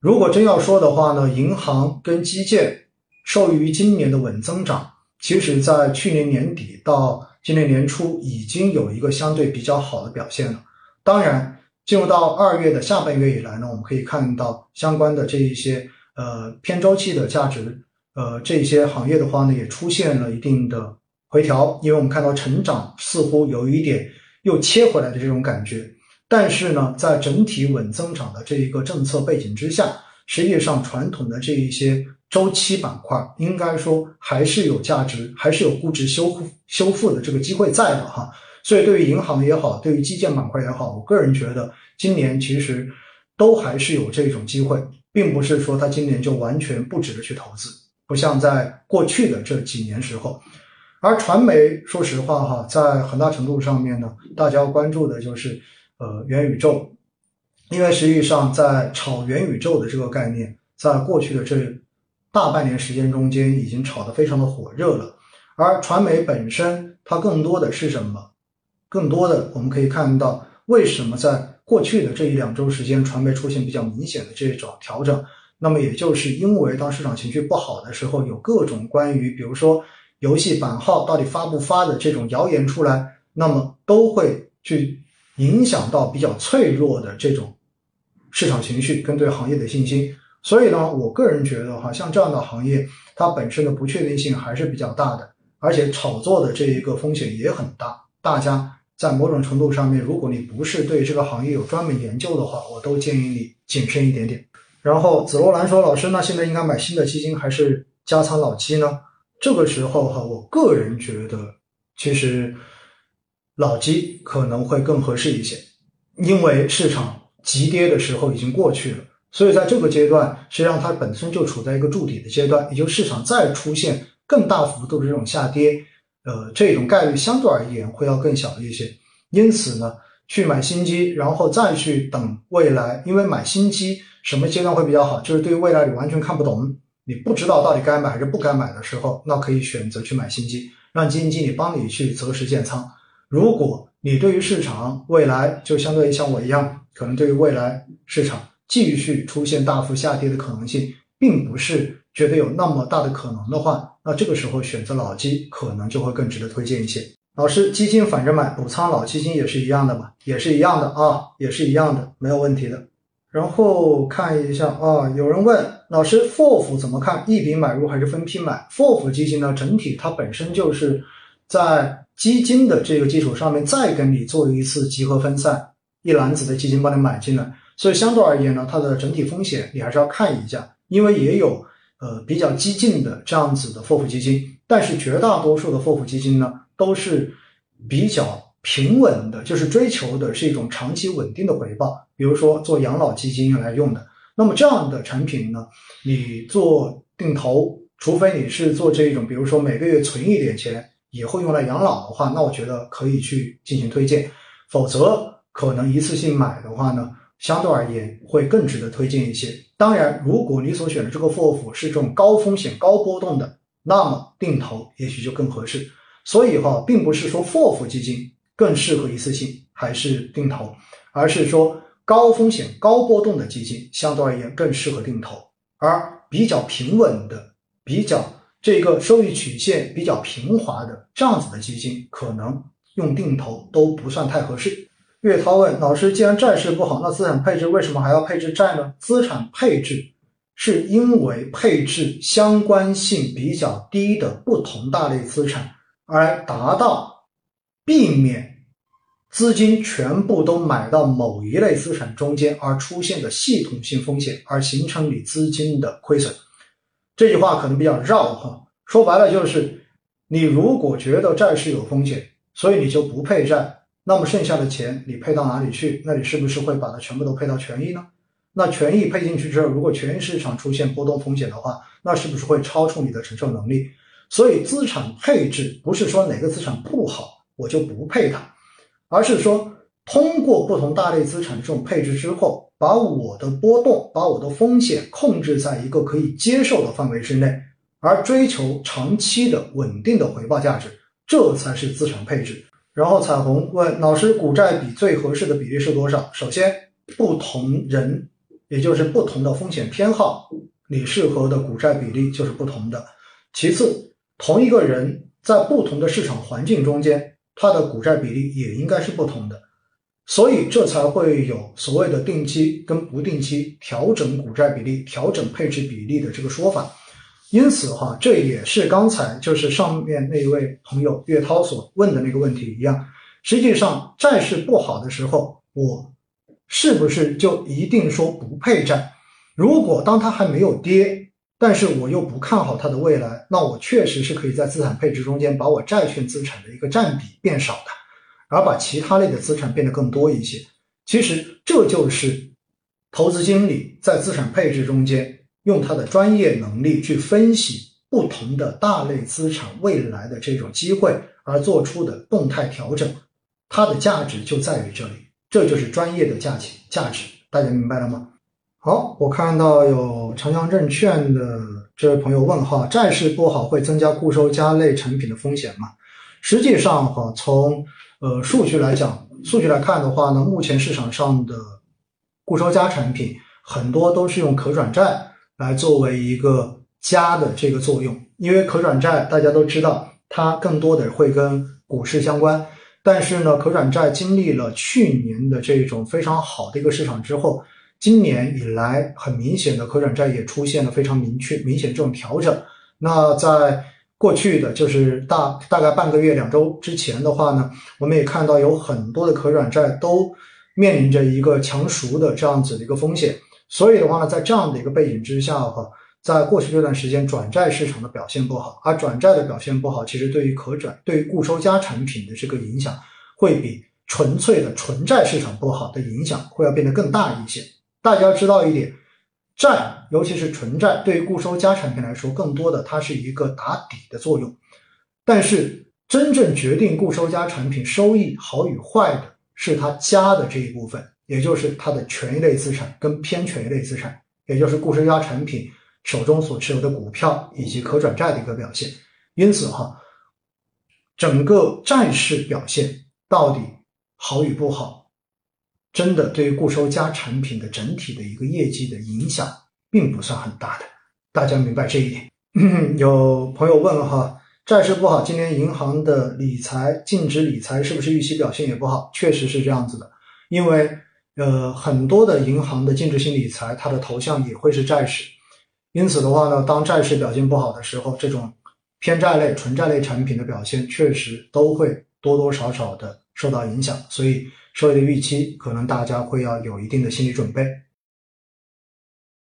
如果真要说的话呢，银行跟基建受益于今年的稳增长，其实在去年年底到今年年初已经有一个相对比较好的表现了。当然，进入到二月的下半月以来呢，我们可以看到相关的这一些呃偏周期的价值，呃这些行业的话呢，也出现了一定的回调，因为我们看到成长似乎有一点又切回来的这种感觉。但是呢，在整体稳增长的这一个政策背景之下，实际上传统的这一些周期板块，应该说还是有价值，还是有估值修复修复的这个机会在的哈。所以，对于银行也好，对于基建板块也好，我个人觉得今年其实都还是有这种机会，并不是说它今年就完全不值得去投资，不像在过去的这几年时候。而传媒，说实话哈，在很大程度上面呢，大家要关注的就是。呃，元宇宙，因为实际上在炒元宇宙的这个概念，在过去的这大半年时间中间，已经炒得非常的火热了。而传媒本身，它更多的是什么？更多的我们可以看到，为什么在过去的这一两周时间，传媒出现比较明显的这种调整？那么也就是因为当市场情绪不好的时候，有各种关于，比如说游戏版号到底发不发的这种谣言出来，那么都会去。影响到比较脆弱的这种市场情绪跟对行业的信心，所以呢，我个人觉得哈，像这样的行业，它本身的不确定性还是比较大的，而且炒作的这一个风险也很大。大家在某种程度上面，如果你不是对这个行业有专门研究的话，我都建议你谨慎一点点。然后紫罗兰说：“老师，那现在应该买新的基金还是加仓老基呢？”这个时候哈，我个人觉得其实。老基可能会更合适一些，因为市场急跌的时候已经过去了，所以在这个阶段，实际上它本身就处在一个筑底的阶段，也就市场再出现更大幅度的这种下跌，呃，这种概率相对而言会要更小一些。因此呢，去买新机，然后再去等未来，因为买新机什么阶段会比较好？就是对于未来你完全看不懂，你不知道到底该买还是不该买的时候，那可以选择去买新机，让基金经理帮你去择时建仓。如果你对于市场未来就相对于像我一样，可能对于未来市场继续出现大幅下跌的可能性，并不是觉得有那么大的可能的话，那这个时候选择老基可能就会更值得推荐一些。老师，基金反着买，补仓老基金也是一样的嘛？也是一样的啊，也是一样的，没有问题的。然后看一下啊，有人问老师，FOF 怎么看？一笔买入还是分批买？FOF 基金呢，整体它本身就是在。基金的这个基础上面，再跟你做一次集合分散，一篮子的基金帮你买进来，所以相对而言呢，它的整体风险你还是要看一下，因为也有呃比较激进的这样子的 FOF 基金，但是绝大多数的 FOF 基金呢都是比较平稳的，就是追求的是一种长期稳定的回报，比如说做养老基金来用的，那么这样的产品呢，你做定投，除非你是做这种，比如说每个月存一点钱。以后用来养老的话，那我觉得可以去进行推荐。否则，可能一次性买的话呢，相对而言会更值得推荐一些。当然，如果你所选的这个 FOF 是这种高风险、高波动的，那么定投也许就更合适。所以哈，并不是说 FOF 基金更适合一次性还是定投，而是说高风险、高波动的基金相对而言更适合定投，而比较平稳的、比较。这个收益曲线比较平滑的这样子的基金，可能用定投都不算太合适。岳涛问老师：“既然债市不好，那资产配置为什么还要配置债呢？”资产配置是因为配置相关性比较低的不同大类资产，而达到避免资金全部都买到某一类资产中间而出现的系统性风险，而形成你资金的亏损。这句话可能比较绕哈，说白了就是，你如果觉得债市有风险，所以你就不配债，那么剩下的钱你配到哪里去？那你是不是会把它全部都配到权益呢？那权益配进去之后，如果权益市场出现波动风险的话，那是不是会超出你的承受能力？所以资产配置不是说哪个资产不好我就不配它，而是说通过不同大类资产这种配置之后。把我的波动，把我的风险控制在一个可以接受的范围之内，而追求长期的稳定的回报价值，这才是资产配置。然后彩虹问老师，股债比最合适的比例是多少？首先，不同人也就是不同的风险偏好，你适合的股债比例就是不同的。其次，同一个人在不同的市场环境中间，他的股债比例也应该是不同的。所以这才会有所谓的定期跟不定期调整股债比例、调整配置比例的这个说法。因此哈，这也是刚才就是上面那一位朋友岳涛所问的那个问题一样。实际上，债市不好的时候，我是不是就一定说不配债？如果当它还没有跌，但是我又不看好它的未来，那我确实是可以在资产配置中间把我债券资产的一个占比变少的。而把其他类的资产变得更多一些，其实这就是投资经理在资产配置中间用他的专业能力去分析不同的大类资产未来的这种机会而做出的动态调整，它的价值就在于这里，这就是专业的价钱价值，大家明白了吗？好，我看到有长江证券的这位朋友问哈，债市不好会增加固收加类产品的风险吗？实际上哈，从呃，数据来讲，数据来看的话呢，目前市场上的固收加产品很多都是用可转债来作为一个加的这个作用，因为可转债大家都知道，它更多的会跟股市相关。但是呢，可转债经历了去年的这种非常好的一个市场之后，今年以来很明显的可转债也出现了非常明确明显这种调整。那在过去的就是大大概半个月、两周之前的话呢，我们也看到有很多的可转债都面临着一个强赎的这样子的一个风险。所以的话呢，在这样的一个背景之下哈，在过去这段时间，转债市场的表现不好，而转债的表现不好，其实对于可转、对于固收加产品的这个影响，会比纯粹的纯债市场不好的影响会要变得更大一些。大家要知道一点。债，尤其是纯债，对于固收加产品来说，更多的它是一个打底的作用。但是，真正决定固收加产品收益好与坏的，是它加的这一部分，也就是它的权益类资产跟偏权益类资产，也就是固收加产品手中所持有的股票以及可转债的一个表现。因此，哈，整个债市表现到底好与不好？真的对于固收加产品的整体的一个业绩的影响，并不算很大的，大家明白这一点。有朋友问了哈，债市不好，今年银行的理财净值理财是不是预期表现也不好？确实是这样子的，因为呃很多的银行的净值性理财，它的投向也会是债市，因此的话呢，当债市表现不好的时候，这种偏债类、纯债类产品的表现确实都会多多少少的受到影响，所以。收益的预期，可能大家会要有一定的心理准备。